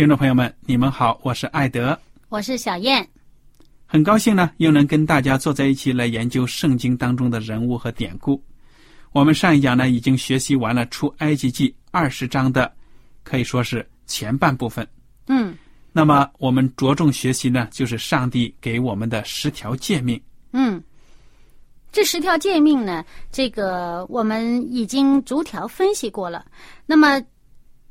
听众朋友们，你们好，我是艾德，我是小燕，很高兴呢，又能跟大家坐在一起来研究圣经当中的人物和典故。我们上一讲呢，已经学习完了出埃及记二十章的，可以说是前半部分。嗯。那么我们着重学习呢，就是上帝给我们的十条诫命。嗯。这十条诫命呢，这个我们已经逐条分析过了。那么，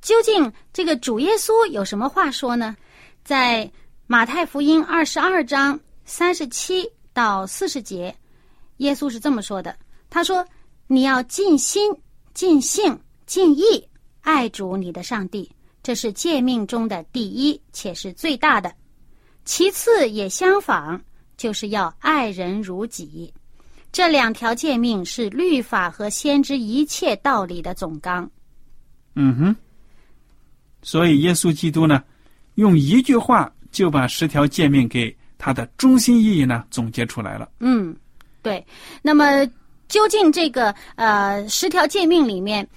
究竟这个主耶稣有什么话说呢？在马太福音二十二章三十七到四十节，耶稣是这么说的：“他说。”你要尽心、尽性、尽意爱主你的上帝，这是诫命中的第一，且是最大的。其次也相仿，就是要爱人如己。这两条诫命是律法和先知一切道理的总纲。嗯哼。所以耶稣基督呢，用一句话就把十条诫命给他的中心意义呢总结出来了。嗯，对。那么。究竟这个呃十条诫命里面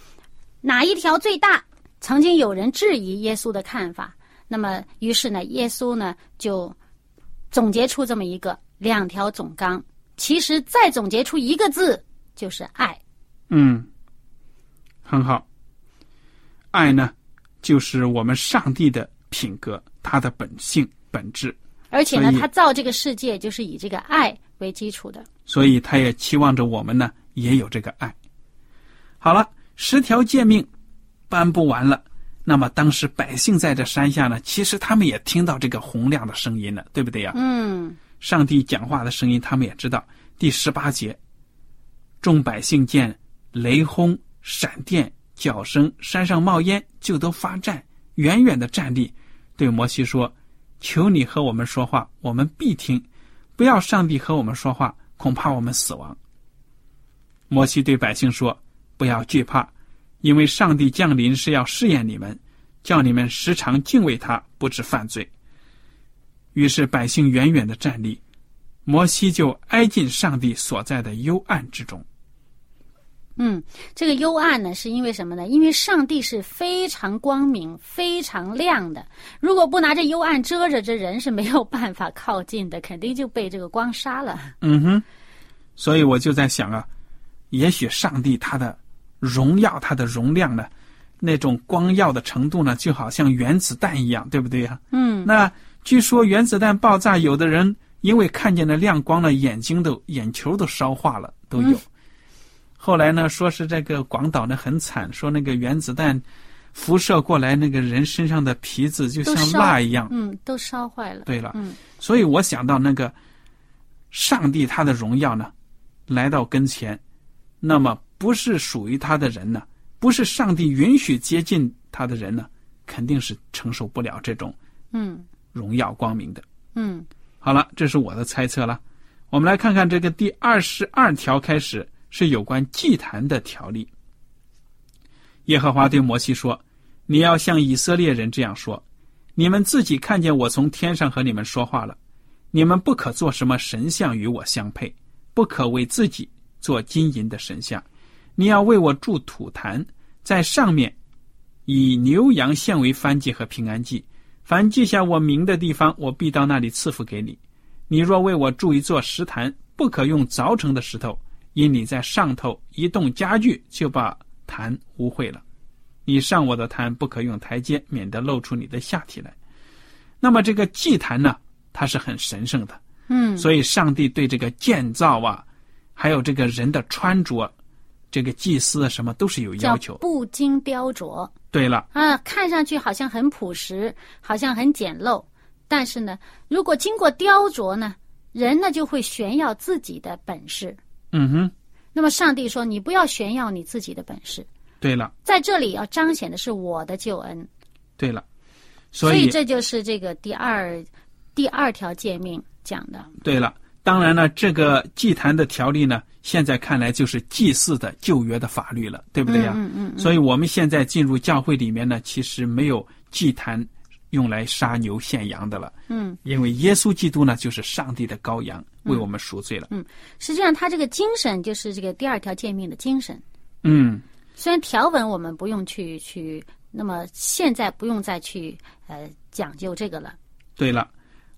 哪一条最大？曾经有人质疑耶稣的看法，那么于是呢，耶稣呢就总结出这么一个两条总纲。其实再总结出一个字，就是爱。嗯，很好。爱呢，就是我们上帝的品格，他的本性本质。而且呢，他造这个世界就是以这个爱为基础的。所以，他也期望着我们呢，也有这个爱。好了，十条诫命颁布完了，那么当时百姓在这山下呢，其实他们也听到这个洪亮的声音了，对不对呀？嗯。上帝讲话的声音，他们也知道。第十八节，众百姓见雷轰、闪电、脚声，山上冒烟，就都发战，远远的站立，对摩西说：“求你和我们说话，我们必听；不要上帝和我们说话。”恐怕我们死亡。摩西对百姓说：“不要惧怕，因为上帝降临是要试验你们，叫你们时常敬畏他，不致犯罪。”于是百姓远远的站立，摩西就挨近上帝所在的幽暗之中。嗯，这个幽暗呢，是因为什么呢？因为上帝是非常光明、非常亮的。如果不拿着幽暗遮着，这人是没有办法靠近的，肯定就被这个光杀了。嗯哼，所以我就在想啊，也许上帝他的荣耀、他的容量呢，那种光耀的程度呢，就好像原子弹一样，对不对呀？嗯。那据说原子弹爆炸，有的人因为看见了亮光了，眼睛都眼球都烧化了，都有。后来呢，说是这个广岛呢很惨，说那个原子弹辐射过来，那个人身上的皮子就像蜡一样，嗯，都烧坏了。对了，嗯，所以我想到那个上帝他的荣耀呢，来到跟前，那么不是属于他的人呢，不是上帝允许接近他的人呢，肯定是承受不了这种嗯荣耀光明的。嗯，好了，这是我的猜测了。我们来看看这个第二十二条开始。是有关祭坛的条例。耶和华对摩西说：“你要向以色列人这样说：你们自己看见我从天上和你们说话了，你们不可做什么神像与我相配，不可为自己做金银的神像。你要为我筑土坛，在上面以牛羊献为燔祭和平安祭。凡记下我名的地方，我必到那里赐福给你。你若为我筑一座石坛，不可用凿成的石头，因你在上头一动家具，就把。”坛污秽了，你上我的坛不可用台阶，免得露出你的下体来。那么这个祭坛呢，它是很神圣的，嗯，所以上帝对这个建造啊，还有这个人的穿着，这个祭司什么都是有要求，不经雕琢。对了，啊，看上去好像很朴实，好像很简陋，但是呢，如果经过雕琢呢，人呢就会炫耀自己的本事。嗯哼。那么上帝说：“你不要炫耀你自己的本事。”对了，在这里要彰显的是我的救恩。对了，所以这就是这个第二第二条诫命讲的。对了，当然了，这个祭坛的条例呢，现在看来就是祭祀的旧约的法律了，对不对呀？嗯嗯。所以我们现在进入教会里面呢，其实没有祭坛用来杀牛献羊的了。嗯。因为耶稣基督呢，就是上帝的羔羊。为我们赎罪了。嗯，实际上，他这个精神就是这个第二条诫命的精神。嗯，虽然条文我们不用去去，那么现在不用再去呃讲究这个了。对了，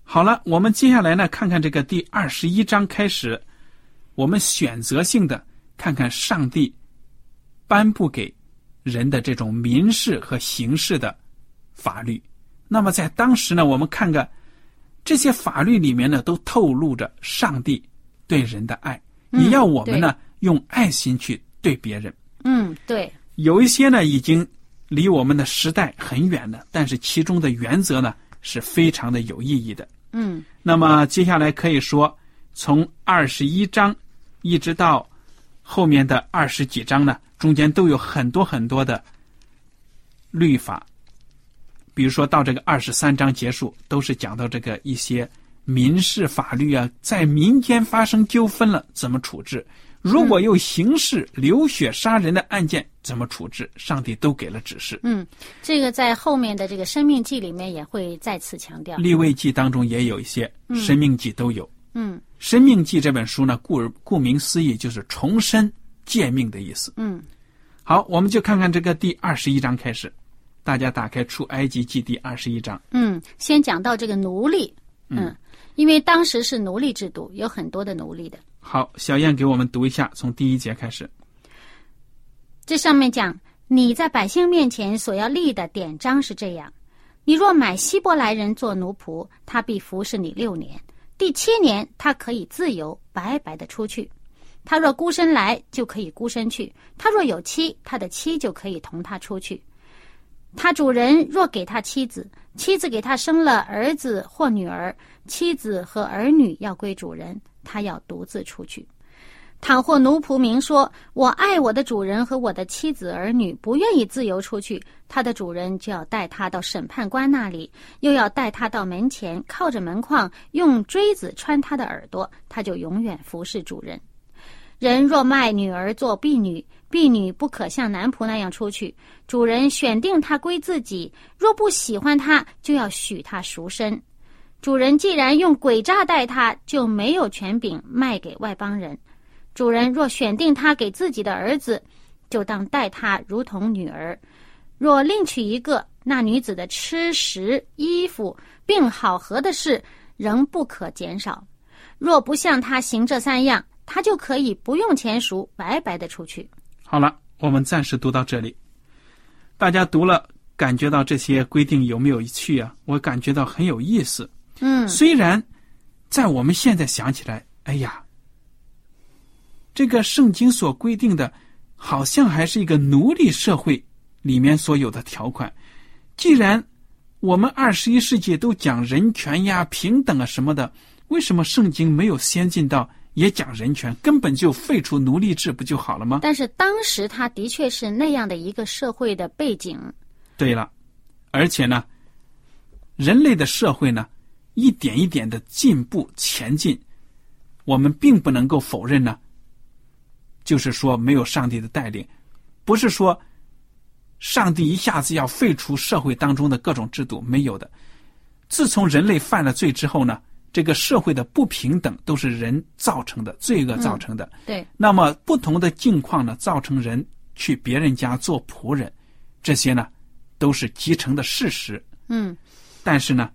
好了，我们接下来呢，看看这个第二十一章开始，我们选择性的看看上帝颁布给人的这种民事和刑事的法律。那么在当时呢，我们看看。这些法律里面呢，都透露着上帝对人的爱。你要我们呢，用爱心去对别人。嗯，对。有一些呢，已经离我们的时代很远了，但是其中的原则呢，是非常的有意义的。嗯。那么接下来可以说，从二十一章一直到后面的二十几章呢，中间都有很多很多的律法。比如说到这个二十三章结束，都是讲到这个一些民事法律啊，在民间发生纠纷了怎么处置？如果有刑事流血杀人的案件怎么处置？上帝都给了指示。嗯，这个在后面的这个《生命记》里面也会再次强调，《立位记》当中也有一些，《生命记》都有。嗯，《生命记》这本书呢，顾顾名思义就是重申诫命的意思。嗯，好，我们就看看这个第二十一章开始。大家打开《出埃及记》第二十一章。嗯，先讲到这个奴隶。嗯，因为当时是奴隶制度，有很多的奴隶的。好，小燕给我们读一下，从第一节开始。这上面讲，你在百姓面前所要立的典章是这样：你若买希伯来人做奴仆，他必服侍你六年；第七年，他可以自由白白的出去。他若孤身来，就可以孤身去；他若有妻，他的妻就可以同他出去。他主人若给他妻子，妻子给他生了儿子或女儿，妻子和儿女要归主人，他要独自出去。倘或奴仆明说：“我爱我的主人和我的妻子儿女，不愿意自由出去。”他的主人就要带他到审判官那里，又要带他到门前，靠着门框，用锥子穿他的耳朵，他就永远服侍主人。人若卖女儿做婢女，婢女不可像男仆那样出去。主人选定她归自己，若不喜欢她，就要许她赎身。主人既然用诡诈待她，就没有权柄卖给外邦人。主人若选定她给自己的儿子，就当待她如同女儿。若另娶一个，那女子的吃食、衣服，并好合的事，仍不可减少。若不向她行这三样，他就可以不用钱赎，白白的出去。好了，我们暂时读到这里。大家读了，感觉到这些规定有没有趣啊？我感觉到很有意思。嗯，虽然在我们现在想起来，哎呀，这个圣经所规定的，好像还是一个奴隶社会里面所有的条款。既然我们二十一世纪都讲人权呀、平等啊什么的，为什么圣经没有先进到？也讲人权，根本就废除奴隶制不就好了吗？但是当时他的确是那样的一个社会的背景。对了，而且呢，人类的社会呢，一点一点的进步前进，我们并不能够否认呢。就是说没有上帝的带领，不是说上帝一下子要废除社会当中的各种制度，没有的。自从人类犯了罪之后呢，这个社会的不平等都是人造成的，罪恶造成的。对，那么不同的境况呢，造成人去别人家做仆人，这些呢都是集成的事实。嗯但是呢，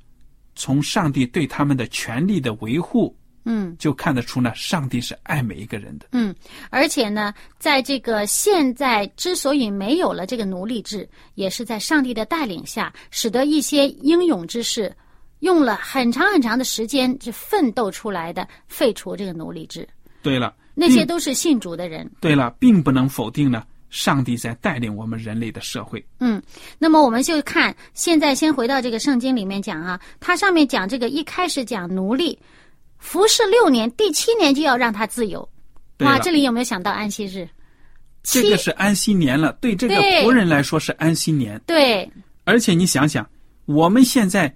从上帝对他们的权利的维护，嗯就看得出呢，上帝是爱每一个人的。嗯，而且呢，在这个现在之所以没有了这个奴隶制，也是在上帝的带领下，使得一些英勇之士用了很长很长的时间，是奋斗出来的，废除这个奴隶制。对了，那些都是信主的人。对了，并不能否定呢，上帝在带领我们人类的社会。嗯，那么我们就看现在先回到这个圣经里面讲啊，它上面讲这个一开始讲奴隶服侍六年，第七年就要让他自由。哇，这里有没有想到安息日？这个是安息年了，对这个仆人来说是安息年。对，而且你想想，我们现在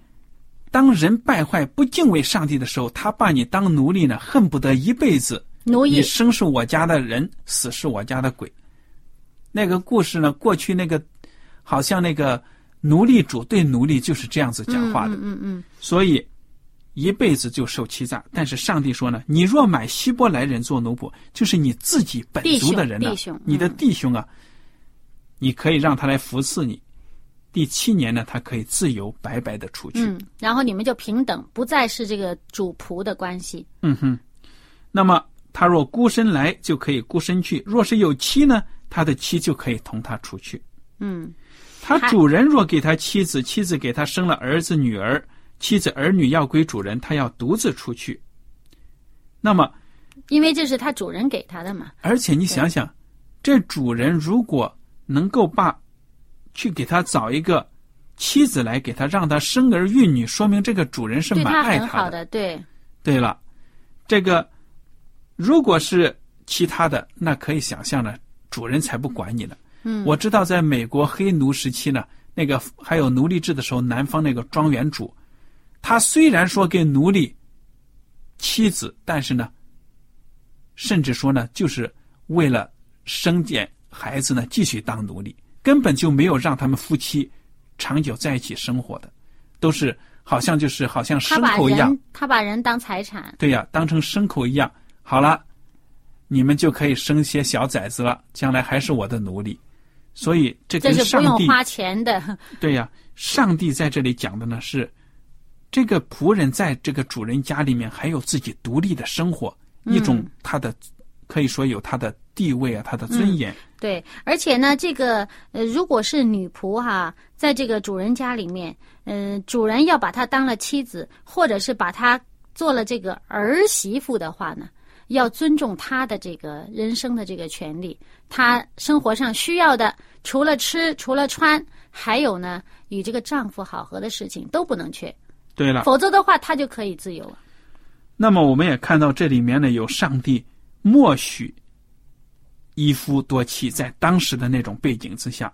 当人败坏、不敬畏上帝的时候，他把你当奴隶呢，恨不得一辈子。奴役你生是我家的人，死是我家的鬼。那个故事呢，过去那个好像那个奴隶主对奴隶就是这样子讲话的，嗯嗯嗯所以一辈子就受欺诈。但是上帝说呢，你若买希伯来人做奴仆，就是你自己本族的人呢、弟兄弟兄你的嗯弟兄啊，你可以让他来服侍你。第七年呢，他可以自由白白的出去。嗯，然后你们就平等，不再是这个主仆的关系。嗯哼，那么他若孤身来，就可以孤身去；若是有妻呢，他的妻就可以同他出去。嗯他主人若给他妻子，妻子给他生了儿子女儿，妻子儿女要归主人，他要独自出去。那么，因为这是他主人给他的嘛。而且你想想，这主人如果能够把去给他找一个妻子来给他，让他生儿育女，说明这个主人是蛮爱他好的，对，对了，这个如果是其他的，那可以想象呢，主人才不管你呢。嗯，我知道，在美国黑奴时期呢，那个还有奴隶制的时候，南方那个庄园主，他虽然说给奴隶妻子，但是呢，甚至说呢，就是为了生点孩子呢，继续当奴隶，根本就没有让他们夫妻长久在一起生活的，都是好像就是好像牲口一样。人他把人当财产。对呀，当成牲口一样。好了，你们就可以生些小崽子了，将来还是我的奴隶。所以这这是不用花钱的，对呀，上帝在这里讲的呢是，这个仆人在这个主人家里面还有自己独立的生活，一种嗯他的可以说有他的地位啊，他的尊严。对，而且呢，这个呃，如果是女仆哈、在这个主人家里面，嗯、主人要把她当了妻子，或者是把她做了这个儿媳妇的话呢，要尊重她的这个人生的这个权利，她生活上需要的，除了吃，除了穿，还有呢，与这个丈夫好合的事情都不能缺，对了，否则的话，她就可以自由了。那么我们也看到这里面呢有上帝默许一夫多妻，在当时的那种背景之下，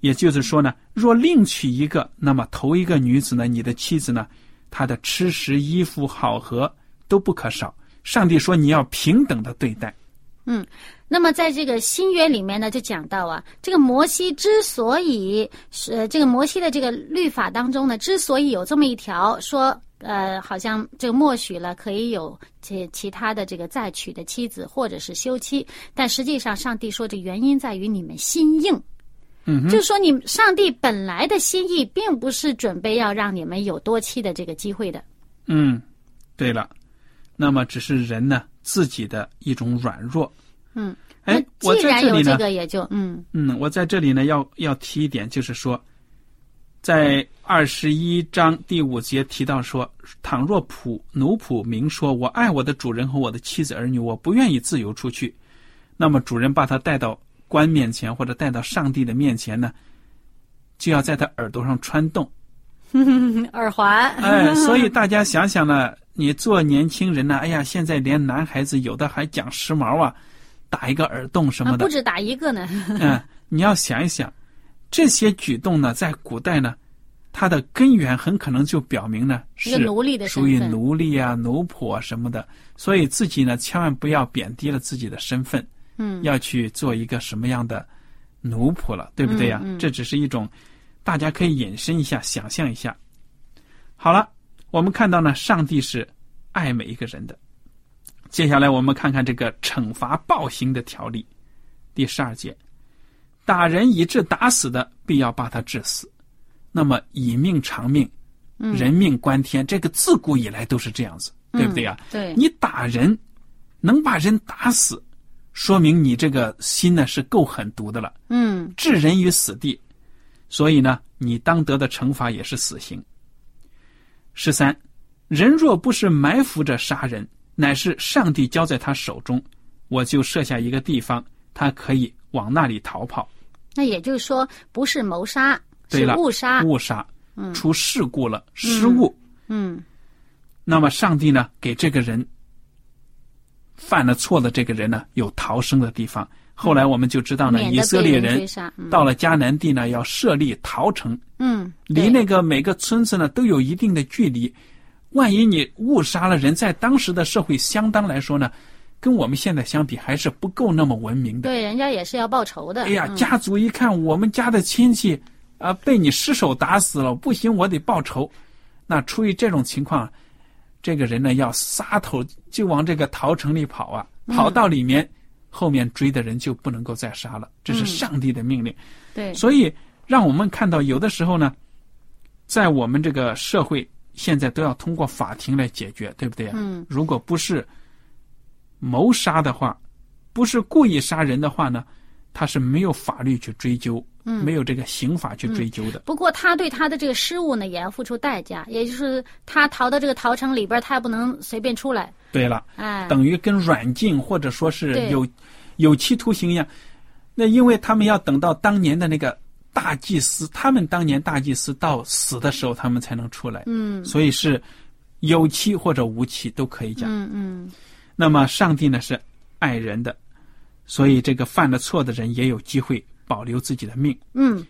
也就是说呢，若另娶一个，那么头一个女子呢，你的妻子呢，她的吃食、衣服、好合都不可少。上帝说你要平等的对待。嗯那么在这个新约里面呢，就讲到啊，这个摩西之所以是、这个摩西的这个律法当中呢，之所以有这么一条说，呃，好像这个默许了可以有其其他的这个再娶的妻子或者是休妻，但实际上上帝说这原因在于你们心硬，嗯，就说你上帝本来的心意并不是准备要让你们有多妻的这个机会的。嗯，对了，那么只是人呢自己的一种软弱。嗯，哎，我既然有这在这里呢，个也就嗯嗯，我在这里呢要要提一点，就是说，在二十一章第五节提到说，倘若仆奴仆明说，我爱我的主人和我的妻子儿女，我不愿意自由出去，那么主人把他带到官面前或者带到上帝的面前呢，就要在他耳朵上穿洞。耳环，哎，所以大家想想呢，你做年轻人呢，哎呀，现在连男孩子有的还讲时髦啊，打一个耳洞什啊，么的不，止打一个呢。嗯，你要想一想，这些举动呢，在古代呢，它的根源很可能就表明呢是奴隶的属于，奴隶啊、奴仆啊什么的，所以自己呢千万不要贬低了自己的身份。嗯，要去做一个什么样的奴仆了，对不对呀？嗯嗯这只是一种大家可以引申一下，想象一下。好了，我们看到呢，上帝是爱每一个人的。接下来我们看看这个惩罚暴行的条例，第十二节：打人以致打死的，必要把他致死。那么以命偿命，嗯人命关天，这个自古以来都是这样子，对不对呀？对，你打人，能把人打死，说明你这个心呢是够狠毒的了，嗯置人于死地，所以呢，你当得的惩罚也是死刑。十三，人若不是埋伏着杀人，乃是上帝交在他手中，我就设下一个地方，他可以往那里逃跑。那也就是说，不是谋杀，是对了，误杀。误杀，出事故了，失误。嗯那么上帝呢，给这个人犯了错的这个人呢，有逃生的地方。后来我们就知道呢，以色列人到了迦南地呢，要设立逃城，嗯，离那个每个村子呢都有一定的距离。万一你误杀了人，在当时的社会相当来说呢，跟我们现在相比还是不够那么文明的。对人家也是要报仇的。哎呀，嗯家族一看我们家的亲戚啊、被你失手打死了，不行，我得报仇。那出于这种情况，这个人呢要撒头就往这个逃城里跑啊，跑到里面，后面追的人就不能够再杀了，这是嗯上帝的命令。对，所以让我们看到，有的时候呢，在我们这个社会现在都要通过法庭来解决，对不对啊？嗯如果不是谋杀的话，不是故意杀人的话呢，他是没有法律去追究，嗯没有这个刑法去追究的。不过他对他的这个失误呢，也要付出代价，也就是他逃到这个逃城里边，他也不能随便出来。对了，哎，等于跟软禁或者说是有有期徒刑一样。那因为他们要等到当年的那个大祭司，他们当年大祭司到死的时候，他们才能出来。嗯所以是有期或者无期都可以讲。嗯嗯那么上帝呢是爱人的，所以这个犯了错的人也有机会保留自己的命。嗯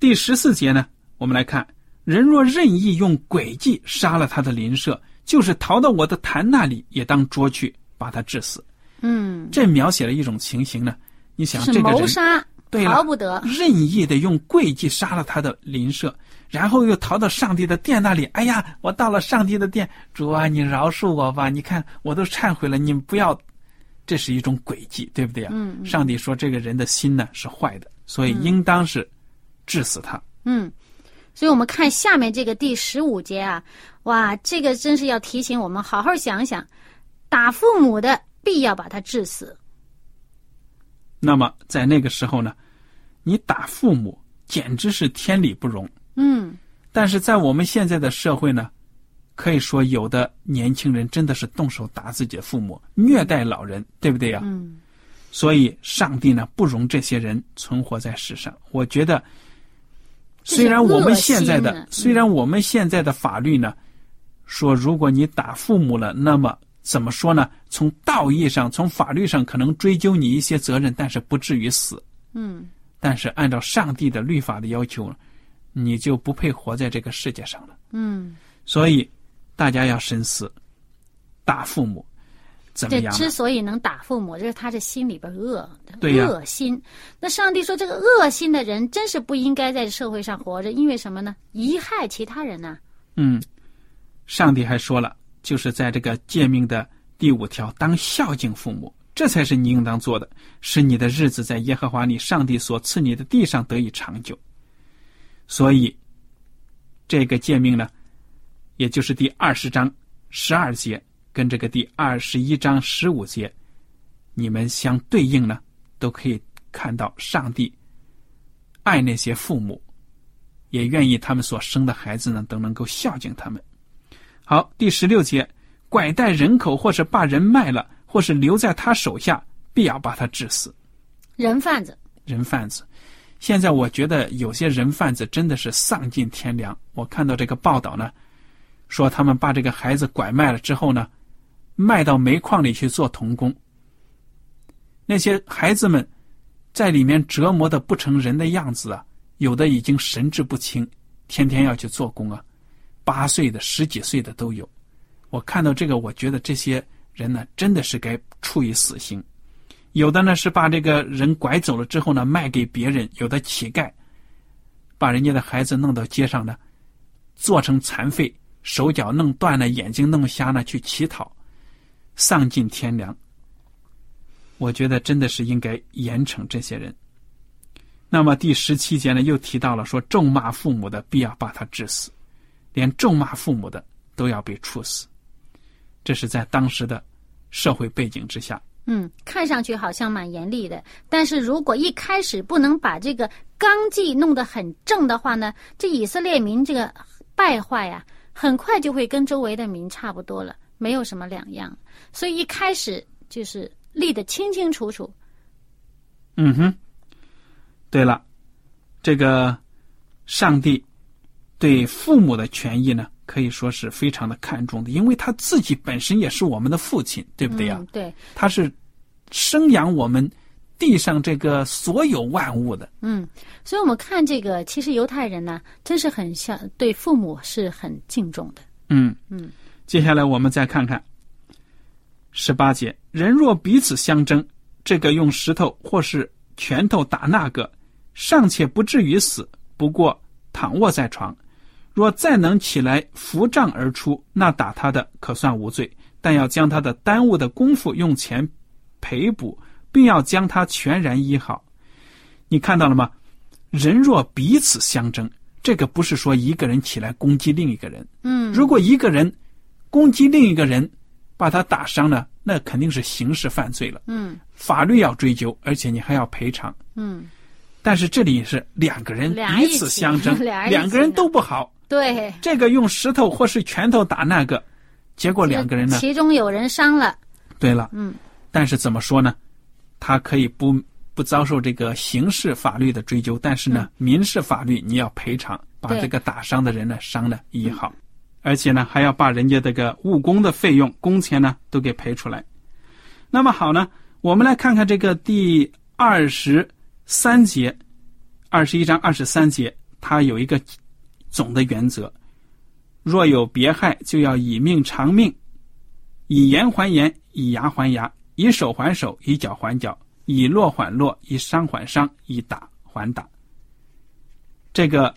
第十四节呢，我们来看：人若任意用诡计杀了他的邻舍，就是逃到我的坛那里，也当捉去，把他致死。嗯，这描写了一种情形呢。你想这个人谋杀，对了逃不得。任意的用诡计杀了他的邻舍，然后又逃到上帝的殿那里。哎呀，我到了上帝的殿，主啊，你饶恕我吧！你看我都忏悔了，你不要，这是一种诡计，对不对啊？嗯嗯上帝说这个人的心呢是坏的，所以应当是治死他。嗯，所以我们看下面这个第十五节啊，哇，这个真是要提醒我们好好想想，打父母的必要把他治死。那么在那个时候呢，你打父母简直是天理不容。嗯但是在我们现在的社会呢，可以说有的年轻人真的是动手打自己的父母，虐待老人，对不对呀、嗯所以上帝呢不容这些人存活在世上。我觉得，虽然我们现在的的虽然我们现在的法律呢说，如果你打父母了，那么怎么说呢？从道义上、从法律上可能追究你一些责任，但是不至于死。嗯但是按照上帝的律法的要求，你就不配活在这个世界上了。嗯，所以大家要深思，打父母怎么这样呢？之所以能打父母，这是他这心里边恶对呀恶心。那上帝说，这个恶心的人真是不应该在社会上活着，因为什么呢？贻害其他人呢、嗯，上帝还说了，就是在这个诫命的第五条，当孝敬父母，这才是你应当做的，使你的日子在耶和华你上帝所赐你的地上得以长久。所以，这个诫命呢，也就是第二十章十二节，跟这个第二十一章十五节，你们相对应呢，都可以看到上帝爱那些父母，也愿意他们所生的孩子呢都能够孝敬他们。好，第十六节，拐带人口或是把人卖了，或是留在他手下，必要把他致死。人贩子。人贩子，现在我觉得有些人贩子真的是丧尽天良。我看到这个报道呢，说他们把这个孩子拐卖了之后呢，卖到煤矿里去做童工。那些孩子们在里面折磨的不成人的样子啊，有的已经神志不清，天天要去做工啊，八岁的、十几岁的都有。我看到这个，我觉得这些人呢，真的是该处以死刑。有的呢是把这个人拐走了之后呢卖给别人，有的乞丐把人家的孩子弄到街上呢，做成残废，手脚弄断了，眼睛弄瞎了去乞讨，丧尽天良。我觉得真的是应该严惩这些人。那么第十七节呢，又提到了说，咒骂父母的必要把他治死，连咒骂父母的都要被处死。这是在当时的社会背景之下。嗯，看上去好像蛮严厉的，但是如果一开始不能把这个纲纪弄得很正的话呢，这以色列民这个败坏呀，很快就会跟周围的民差不多了，没有什么两样。所以一开始就是立得清清楚楚。嗯哼。对了，这个上帝对父母的权益呢，可以说是非常的看重的，因为他自己本身也是我们的父亲，对不对呀？对，他是生养我们地上这个所有万物的。嗯，所以我们看这个，其实犹太人呢，真是很像对父母是很敬重的。嗯嗯，接下来我们再看看十八节：人若彼此相争，这个用石头或是拳头打那个。尚且不至于死，不过躺卧在床，若再能起来扶杖而出，那打他的可算无罪，但要将他的耽误的功夫用钱赔补，并要将他全然医好。你看到了吗？人若彼此相争，这个不是说一个人起来攻击另一个人。嗯，如果一个人攻击另一个人，把他打伤了，那肯定是刑事犯罪了。嗯，法律要追究，而且你还要赔偿。嗯。但是这里是两个人彼此相争，两个人都不好。对，这个用石头或是拳头打那个，结果两个人呢？其中有人伤了。对了，嗯。但是怎么说呢？他可以不不遭受这个刑事法律的追究，但是呢，民事法律你要赔偿，把这个打伤的人呢伤呢医好，而且呢还要把人家这个误工的费用、工钱呢都给赔出来。那么好呢，我们来看看这个第二十三节。二十一章二十三节，它有一个总的原则：若有别害，就要以命偿命，以言还言，以牙还牙，以手还手，以脚还脚，以落还落，以伤还伤，以打还打。这个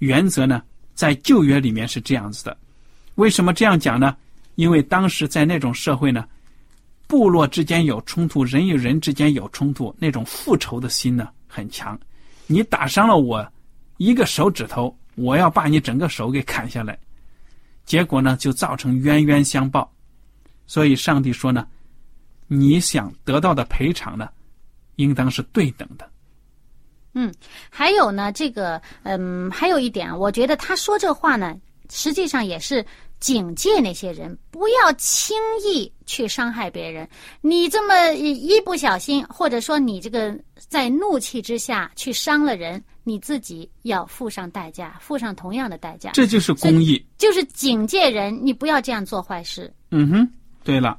原则呢，在旧约里面是这样子的。为什么这样讲呢？因为当时在那种社会呢，部落之间有冲突，人与人之间有冲突，那种复仇的心呢很强。你打伤了我一个手指头，我要把你整个手给砍下来，结果呢就造成冤冤相报。所以上帝说呢，你想得到的赔偿呢，应当是对等的。嗯，还有呢，这个嗯，还有一点，我觉得他说这话呢，实际上也是。警戒那些人不要轻易去伤害别人。你这么一不小心，或者说你这个在怒气之下去伤了人，你自己要付上代价，付上同样的代价。这就是公益，就是警戒人，你不要这样做坏事。嗯哼，对了。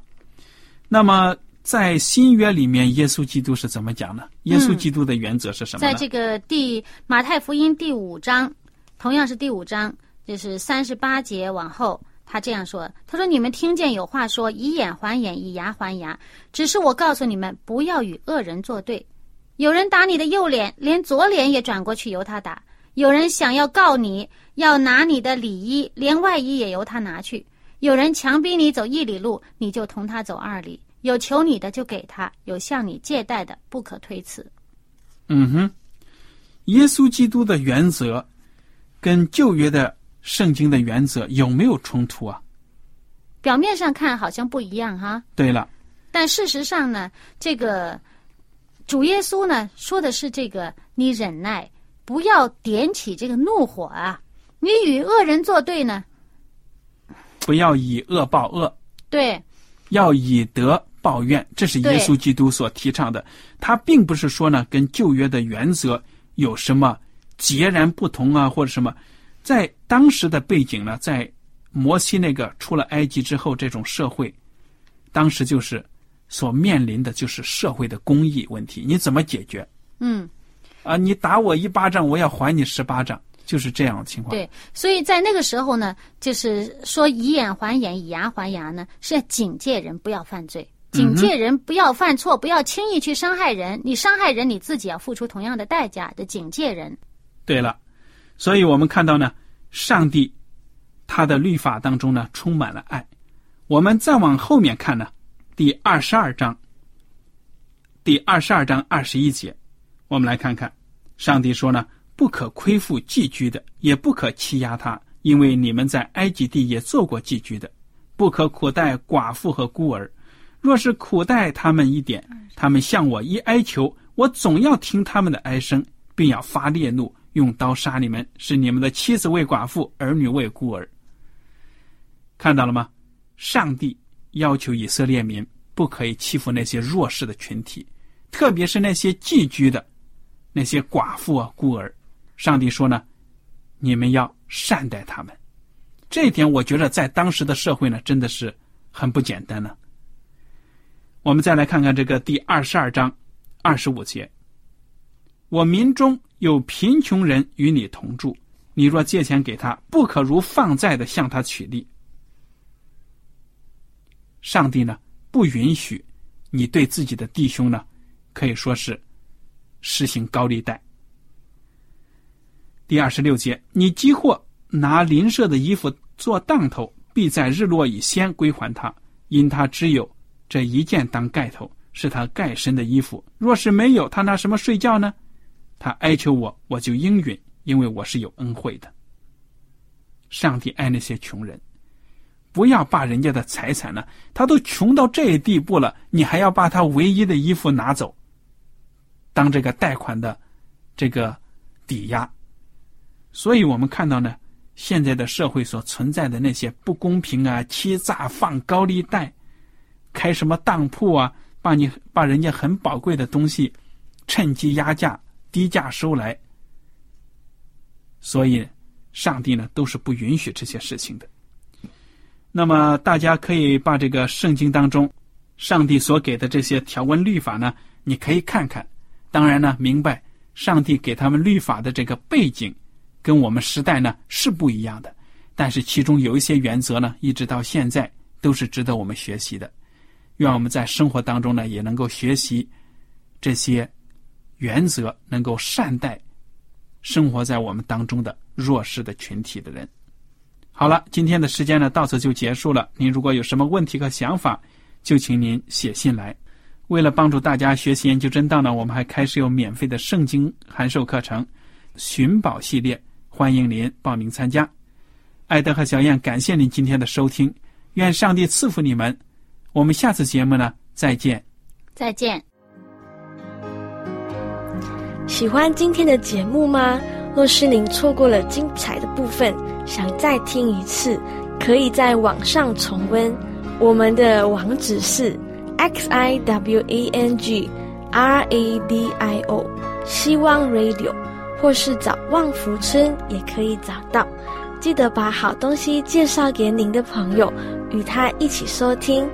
那么在新约里面，耶稣基督是怎么讲呢？耶稣基督的原则是什么？在这个第马太福音第五章，同样是第五章，就是三十八节往后。他这样说：“他说，你们听见有话说，以眼还眼，以牙还牙。只是我告诉你们，不要与恶人作对。有人打你的右脸，连左脸也转过去由他打；有人想要告你，要拿你的里衣，连外衣也由他拿去；有人强逼你走一里路，你就同他走二里。有求你的就给他，有向你借贷的不可推辞。”嗯哼，耶稣基督的原则跟旧约的。圣经的原则有没有冲突啊？表面上看好像不一样哈。对了，但事实上呢，这个主耶稣呢说的是这个：你忍耐，不要点起这个怒火啊！你与恶人作对呢，不要以恶报恶。对，要以德报怨，这是耶稣基督所提倡的。他并不是说呢，跟旧约的原则有什么截然不同啊，或者什么。在当时的背景呢，在摩西那个出了埃及之后，这种社会，当时就是所面临的就是社会的公益问题，你怎么解决？嗯，啊，你打我一巴掌，我要还你十巴掌，就是这样的情况。对，所以在那个时候呢，就是说以眼还眼，以牙还牙呢，是要警戒人不要犯罪。警戒人不要犯错，不要轻易去伤害人。你伤害人，你自己要付出同样的代价的警戒人。对了，所以我们看到呢，上帝他的律法当中呢充满了爱。我们再往后面看呢，第二十二章，第二十二章二十一节，我们来看看，上帝说呢，不可亏负寄居的，也不可欺压他，因为你们在埃及地也做过寄居的，不可苦待寡妇和孤儿。若是苦待他们一点，他们向我一哀求，我总要听他们的哀声，并要发烈怒，用刀杀你们，使你们的妻子为寡妇，儿女为孤儿。看到了吗？上帝要求以色列民不可以欺负那些弱势的群体，特别是那些寄居的、那些寡妇啊、孤儿。上帝说呢，你们要善待他们。这一点，我觉得在当时的社会呢，真的是很不简单呢。我们再来看看这个第二十二章二十五节：“我民中有贫穷人与你同住，你若借钱给他，不可如放债的向他取利。”上帝呢不允许你对自己的弟兄呢，可以说是实行高利贷。第二十六节：“你积货拿邻舍的衣服做当头，必在日落以先归还他，因他只有。”这一件当盖头是他盖身的衣服，若是没有，他拿什么睡觉呢？他哀求我，我就应允，因为我是有恩惠的。上帝爱那些穷人，不要把人家的财产呢，他都穷到这地步了，你还要把他唯一的衣服拿走，当这个贷款的这个抵押。所以我们看到呢，现在的社会所存在的那些不公平啊、欺诈、放高利贷。开什么当铺啊？把你把人家很宝贵的东西，趁机压价、低价收来。所以，上帝呢都是不允许这些事情的。那么，大家可以把这个圣经当中，上帝所给的这些条文律法呢，你可以看看。当然呢，明白上帝给他们律法的这个背景，跟我们时代呢是不一样的。但是其中有一些原则呢，一直到现在都是值得我们学习的。愿我们在生活当中呢，也能够学习这些原则，能够善待生活在我们当中的弱势的群体的人。好了，今天的时间呢，到此就结束了。您如果有什么问题和想法，就请您写信来。为了帮助大家学习研究真道呢，我们还开始有免费的圣经函授课程——寻宝系列，欢迎您报名参加。艾德和小燕，感谢您今天的收听，愿上帝赐福你们。我们下次节目呢，再见。再见。喜欢今天的节目吗？若是您错过了精彩的部分，想再听一次，可以在网上重温。我们的网址是 x i w a n g r a d i o，希望 Radio，或是找旺福村也可以找到。记得把好东西介绍给您的朋友，与他一起收听。